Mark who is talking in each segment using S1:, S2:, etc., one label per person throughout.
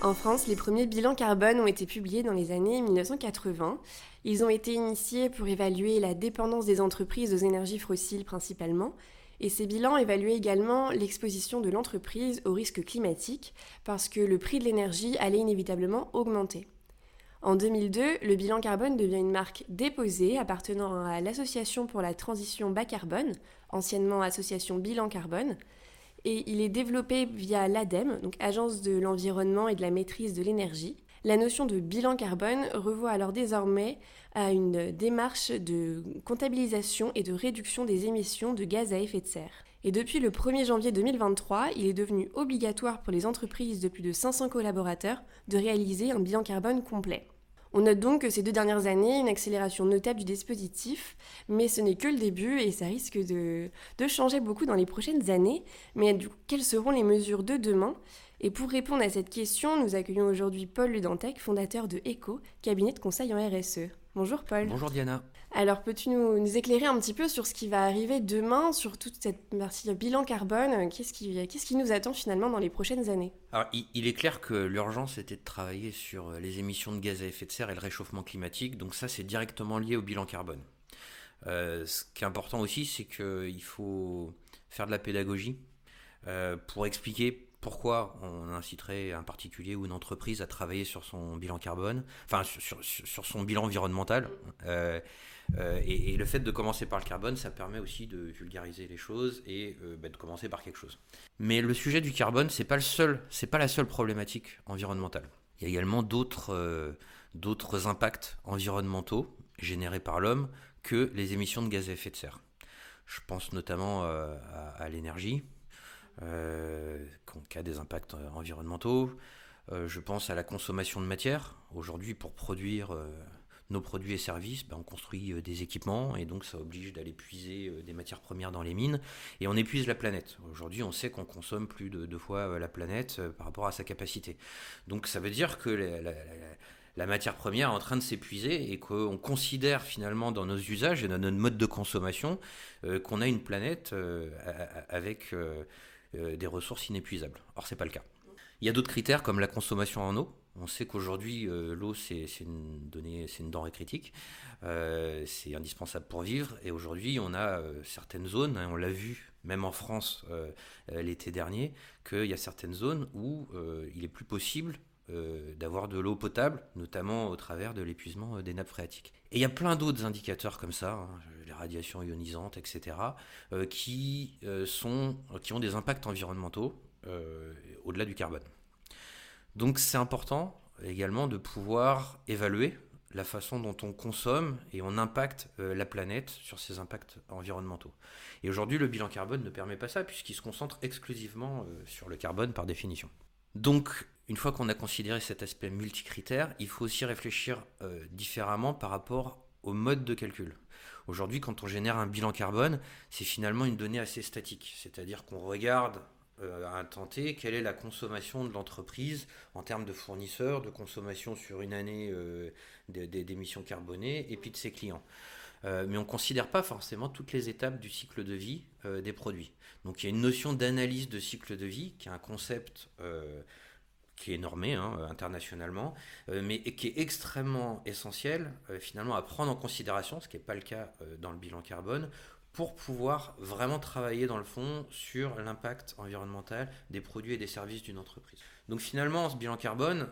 S1: En France, les premiers bilans carbone ont été publiés dans les années 1980. Ils ont été initiés pour évaluer la dépendance des entreprises aux énergies fossiles principalement, et ces bilans évaluaient également l'exposition de l'entreprise aux risques climatiques, parce que le prix de l'énergie allait inévitablement augmenter. En 2002, le bilan carbone devient une marque déposée appartenant à l'Association pour la transition bas carbone, anciennement Association Bilan Carbone, et il est développé via l'ADEME, donc Agence de l'environnement et de la maîtrise de l'énergie. La notion de bilan carbone revoit alors désormais à une démarche de comptabilisation et de réduction des émissions de gaz à effet de serre. Et depuis le 1er janvier 2023, il est devenu obligatoire pour les entreprises de plus de 500 collaborateurs de réaliser un bilan carbone complet. On note donc que ces deux dernières années, une accélération notable du dispositif, mais ce n'est que le début et ça risque de, changer beaucoup dans les prochaines années. Mais quelles seront les mesures de demain? Et pour répondre à cette question, nous accueillons aujourd'hui Paul Ludantec, fondateur de ECO, cabinet de conseil en RSE. Bonjour Paul.
S2: Bonjour Diana.
S1: Alors peux-tu nous, éclairer un petit peu sur ce qui va arriver demain, sur toute cette partie bilan carbone Qu'est-ce qui, qui, nous attend finalement dans les prochaines années?
S2: Alors il, est clair que l'urgence était de travailler sur euh, les émissions de gaz à effet de serre et le réchauffement climatique, donc ça c'est directement lié au bilan carbone. Euh, ce qui est important aussi, c'est qu'il faut faire de la pédagogie euh, pour expliquer pourquoi on inciterait un particulier ou une entreprise à travailler sur son bilan carbone, enfin sur, son bilan environnemental. Euh, euh, et, le fait de commencer par le carbone, ça permet aussi de vulgariser les choses et euh, bah, de commencer par quelque chose. Mais le sujet du carbone, c'est pas le seul, pas la seule problématique environnementale. Il y a également d'autres impacts environnementaux générés par l'homme que les émissions de gaz à effet de serre. Je pense notamment à l'énergie, euh, qui a des impacts euh, environnementaux. Euh, je pense à la consommation de matière. Aujourd'hui, pour produire nos produits et services, ben, on construit des équipements et donc ça oblige d'aller puiser des matières premières dans les mines et on épuise la planète. Aujourd'hui, on sait qu'on consomme plus de deux fois la planète par rapport à sa capacité. Donc ça veut dire que la, matière première est en train de s'épuiser et qu'on considère finalement dans nos usages et dans notre mode de consommation qu'on a une planète avec euh, des ressources inépuisables. Or, c'est pas le cas. Il y a d'autres critères comme la consommation en eau. On sait qu'aujourd'hui, euh, l'eau, c'est une donnée, c'est une denrée critique. Euh, c'est indispensable pour vivre. Et aujourd'hui, on a certaines zones, hein, on l'a vu même en France l'été dernier, qu'il y a certaines zones où il est plus possible d'avoir de l'eau potable, notamment au travers de l'épuisement des nappes phréatiques. Et il y a plein d'autres indicateurs comme ça. Hein les radiations ionisantes, etc., euh, qui, euh, sont, qui ont des impacts environnementaux euh, au-delà du carbone. Donc c'est important également de pouvoir évaluer la façon dont on consomme et on impacte la planète sur ces impacts environnementaux. Et aujourd'hui, le bilan carbone ne permet pas ça puisqu'il se concentre exclusivement sur le carbone par définition. Donc, une fois qu'on a considéré cet aspect multicritère, il faut aussi réfléchir différemment par rapport au mode de calcul. Aujourd'hui, quand on génère un bilan carbone, c'est finalement une donnée assez statique. C'est-à-dire qu'on regarde euh, à un temps T quelle est la consommation de l'entreprise en termes de fournisseurs, de consommation sur une année euh, d'émissions carbonées et puis de ses clients. Euh, mais on ne considère pas forcément toutes les étapes du cycle de vie des produits. Donc il y a une notion d'analyse de cycle de vie qui est un concept qui est normé hein, internationalement, euh, mais qui est extrêmement essentiel euh, finalement à prendre en considération, ce qui n'est pas le cas euh, dans le bilan carbone, pour pouvoir vraiment travailler dans le fond sur l'impact environnemental des produits et des services d'une entreprise. Donc finalement, ce bilan carbone,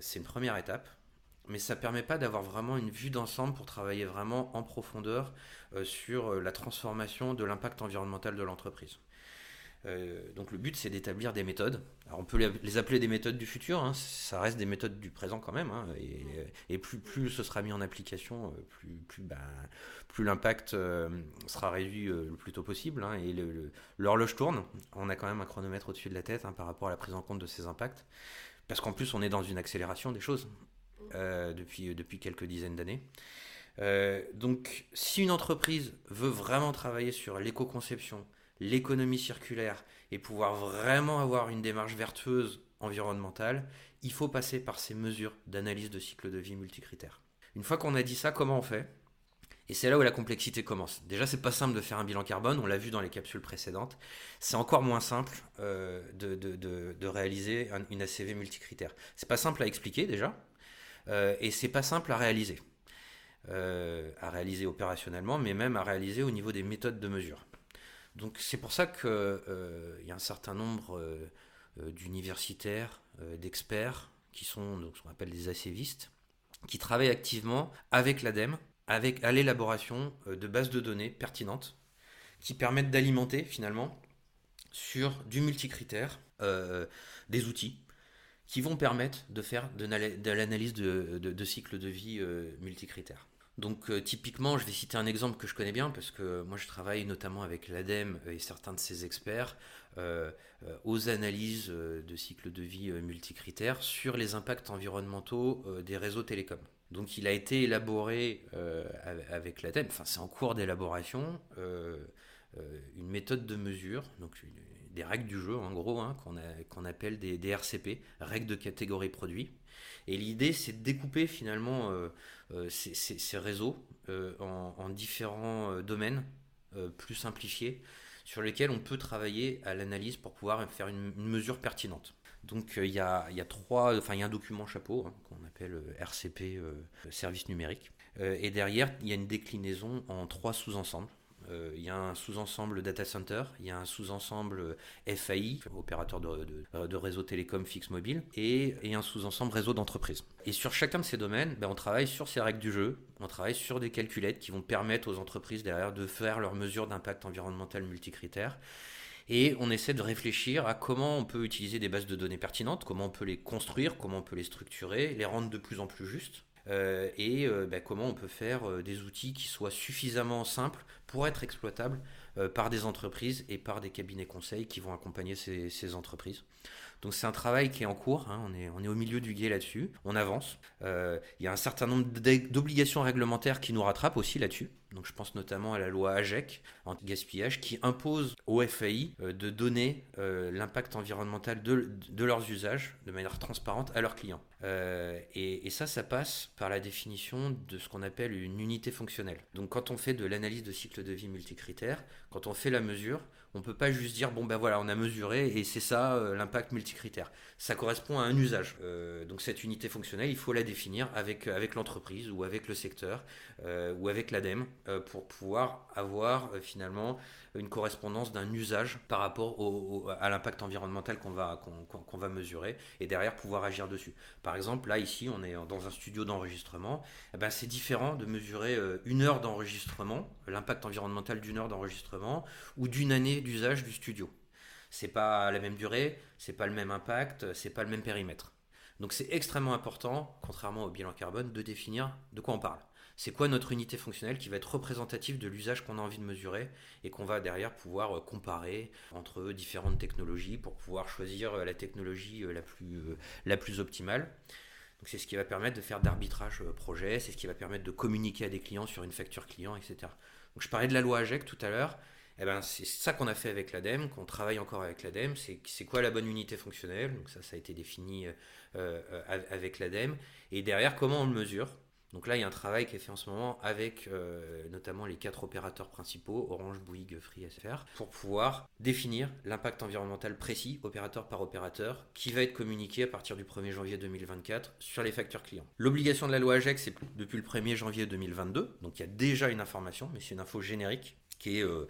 S2: c'est une première étape, mais ça ne permet pas d'avoir vraiment une vue d'ensemble pour travailler vraiment en profondeur sur la transformation de l'impact environnemental de l'entreprise. Euh, donc le but c'est d'établir des méthodes. Alors on peut les appeler des méthodes du futur, hein. ça reste des méthodes du présent quand même. Hein. et, plus, ce sera mis en application, euh, ben, plus l'impact euh, sera réduit le plus tôt possible. Hein. et l'horloge tourne. On a quand même un chronomètre au-dessus de la tête par rapport à la prise en compte de ces impacts. Parce qu'en plus on est dans une accélération des choses depuis quelques dizaines d'années. donc, si une entreprise veut vraiment travailler sur l'éco-conception, l'économie circulaire et pouvoir vraiment avoir une démarche vertueuse environnementale, il faut passer par ces mesures d'analyse de cycle de vie multicritères. Une fois qu'on a dit ça, comment on fait? Et c'est là où la complexité commence. Déjà, c'est pas simple de faire un bilan carbone, on l'a vu dans les capsules précédentes. C'est encore moins simple euh, de, réaliser une ACV multicritère. C'est pas simple à expliquer déjà, euh, et c'est pas simple à réaliser. Euh, à réaliser opérationnellement, mais même à réaliser au niveau des méthodes de mesure. Donc c'est pour ça qu'il y a un certain nombre d'universitaires, d'experts, qui sont donc, ce qu'on appelle des ACVistes, qui travaillent activement avec l'ADEME à l'élaboration euh, de bases de données pertinentes qui permettent d'alimenter finalement sur du multicritère euh, des outils qui vont permettre de faire de, l'analyse de, de, cycle de vie euh, multicritère. Donc typiquement, je vais citer un exemple que je connais bien parce que moi je travaille notamment avec l'ADEME et certains de ses experts aux analyses de cycle de vie multicritère sur les impacts environnementaux des réseaux télécoms. Donc il a été élaboré euh, avec l'ADEME, enfin c'est en cours d'élaboration, euh, euh, une méthode de mesure, donc des règles du jeu en gros, hein, qu'on appelle des, RCP, règles de catégorie produit. Et l'idée c'est de découper finalement ces, réseaux en, différents domaines plus simplifiés sur lesquels on peut travailler à l'analyse pour pouvoir faire une mesure pertinente. Donc euh, il y, a, trois, enfin y a un document chapeau hein, qu'on appelle euh, RCP euh, service numérique. et derrière, il y a une déclinaison en trois sous-ensembles. Il y a un sous-ensemble data center, il y a un sous-ensemble FAI, opérateur de, réseau télécom fixe mobile, et, un sous-ensemble réseau d'entreprise. Et sur chacun de ces domaines, ben, on travaille sur ces règles du jeu, on travaille sur des calculettes qui vont permettre aux entreprises derrière de faire leurs mesures d'impact environnemental multicritères et on essaie de réfléchir à comment on peut utiliser des bases de données pertinentes, comment on peut les construire, comment on peut les structurer, les rendre de plus en plus justes. Euh, et euh, bah, comment on peut faire euh, des outils qui soient suffisamment simples pour être exploitables par des entreprises et par des cabinets conseils qui vont accompagner ces entreprises. Donc c'est un travail qui est en cours, hein. on, est, on est au milieu du guet là-dessus, on avance. Il y a un certain nombre d'obligations réglementaires qui nous rattrapent aussi là-dessus. Donc je pense notamment à la loi AGEC anti-gaspillage qui impose aux FAI euh, de donner euh, l'impact environnemental de, leurs usages de manière transparente à leurs clients. et, et, ça, ça passe par la définition de ce qu'on appelle une unité fonctionnelle. Donc quand on fait de l'analyse de cycle de vie multicritère, quand on fait la mesure, on peut pas juste dire bon ben voilà on a mesuré et c'est ça euh, l'impact multicritère. Ça correspond à un usage. Euh, donc cette unité fonctionnelle, il faut la définir avec avec l'entreprise ou avec le secteur euh, ou avec l'ADEME pour pouvoir avoir finalement une correspondance d'un usage par rapport à l'impact environnemental qu'on va, qu'on, va mesurer et derrière pouvoir agir dessus. Par exemple, là, ici, on est dans un studio d'enregistrement. Eh ben, c'est différent de mesurer euh, une heure d'enregistrement, l'impact environnemental d'une heure d'enregistrement ou d'une année d'usage du studio. C'est pas la même durée, c'est pas le même impact, c'est pas le même périmètre. Donc c'est extrêmement important, contrairement au bilan carbone, de définir de quoi on parle c'est quoi notre unité fonctionnelle qui va être représentative de l'usage qu'on a envie de mesurer et qu'on va derrière pouvoir euh, comparer entre différentes technologies pour pouvoir choisir euh, la technologie euh, la plus, optimale. C'est ce qui va permettre de faire d'arbitrage projet, c'est ce qui va permettre de communiquer à des clients sur une facture client, etc. Donc je parlais de la loi AGEC tout à l'heure. Eh ben, c'est ça qu'on a fait avec l'ADEME, qu'on travaille encore avec l'ADEME. C'est quoi la bonne unité fonctionnelle? Donc ça, ça a été défini avec l'ADEME. Et derrière, comment on le mesure? Donc là, il y a un travail qui est fait en ce moment avec euh, notamment les quatre opérateurs principaux, Orange, Bouygues, Free, SFR, pour pouvoir définir l'impact environnemental précis, opérateur par opérateur, qui va être communiqué à partir du 1er janvier 2024 sur les factures clients. L'obligation de la loi AGEC, c'est depuis le 1er janvier 2022, donc il y a déjà une information, mais c'est une info générique qui est... Euh,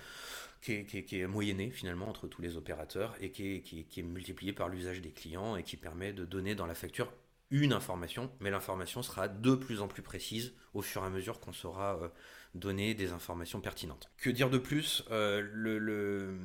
S2: qui est, moyennée finalement entre tous les opérateurs et qui est, qui est multipliée par l'usage des clients et qui permet de donner dans la facture une information, mais l'information sera de plus en plus précise au fur et à mesure qu'on saura euh, donner des informations pertinentes. Que dire de plus euh, le,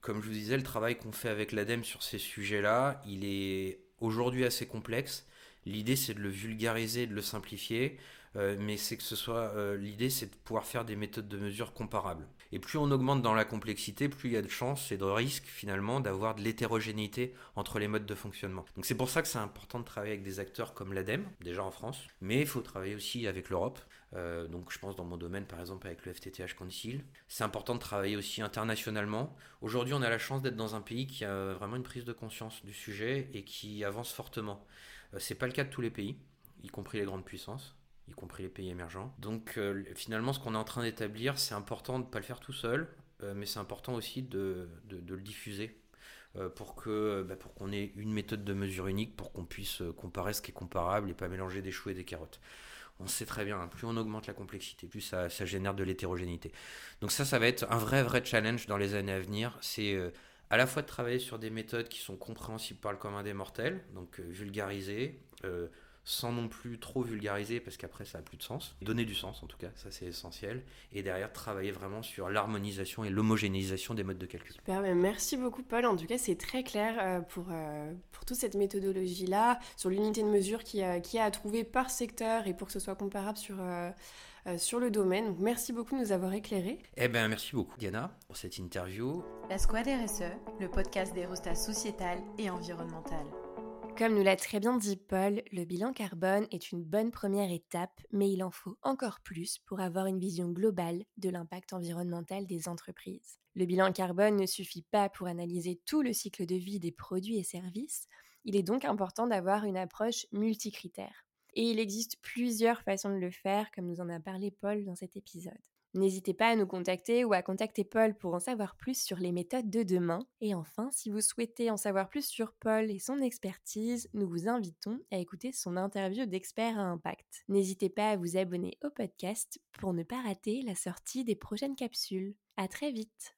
S2: Comme je vous disais, le travail qu'on fait avec l'ADEME sur ces sujets-là, il est aujourd'hui assez complexe. L'idée, c'est de le vulgariser, de le simplifier, mais c'est que ce soit l'idée, c'est de pouvoir faire des méthodes de mesure comparables. Et plus on augmente dans la complexité, plus il y a de chances et de risques finalement d'avoir de l'hétérogénéité entre les modes de fonctionnement. Donc c'est pour ça que c'est important de travailler avec des acteurs comme l'ADEME, déjà en France, mais il faut travailler aussi avec l'Europe, Euh, donc je pense dans mon domaine par exemple avec le FTTH Council. C'est important de travailler aussi internationalement. Aujourd'hui on a la chance d'être dans un pays qui a vraiment une prise de conscience du sujet et qui avance fortement. Euh, c'est pas le cas de tous les pays, y compris les grandes puissances y compris les pays émergents. Donc euh, finalement, ce qu'on est en train d'établir, c'est important de ne pas le faire tout seul, mais c'est important aussi de, le diffuser pour que bah, pour qu'on ait une méthode de mesure unique, pour qu'on puisse comparer ce qui est comparable et pas mélanger des choux et des carottes on sait très bien, hein, plus on augmente la complexité, plus ça, génère de l'hétérogénéité. Donc ça, ça va être un vrai, vrai challenge dans les années à venir. C'est euh, à la fois de travailler sur des méthodes qui sont compréhensibles par le commun des mortels, donc euh, vulgariser, euh, sans non plus trop vulgariser parce qu'après ça a plus de sens. Donner du sens en tout cas, ça c'est essentiel. Et derrière travailler vraiment sur l'harmonisation et l'homogénéisation des modes de calcul.
S1: Super, merci beaucoup Paul. En tout cas c'est très clair euh, pour, euh, pour toute cette méthodologie-là, sur l'unité de mesure qui, a, qui a à trouver par secteur et pour que ce soit comparable sur... Euh, sur le domaine. Donc, merci beaucoup de nous avoir éclairés.
S2: Eh bien, merci beaucoup, Diana, pour cette interview.
S3: La Squad RSE, le podcast des rostas sociétal et environnemental.
S1: Comme nous l'a très bien dit Paul, le bilan carbone est une bonne première étape, mais il en faut encore plus pour avoir une vision globale de l'impact environnemental des entreprises. Le bilan carbone ne suffit pas pour analyser tout le cycle de vie des produits et services, il est donc important d'avoir une approche multicritère. Et il existe plusieurs façons de le faire, comme nous en a parlé Paul dans cet épisode. N'hésitez pas à nous contacter ou à contacter Paul pour en savoir plus sur les méthodes de demain. Et enfin, si vous souhaitez en savoir plus sur Paul et son expertise, nous vous invitons à écouter son interview d'expert à impact. N'hésitez pas à vous abonner au podcast pour ne pas rater la sortie des prochaines capsules. À très vite!